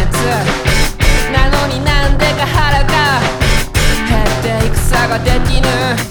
熱。なのになんでか腹が減っていくさができぬ。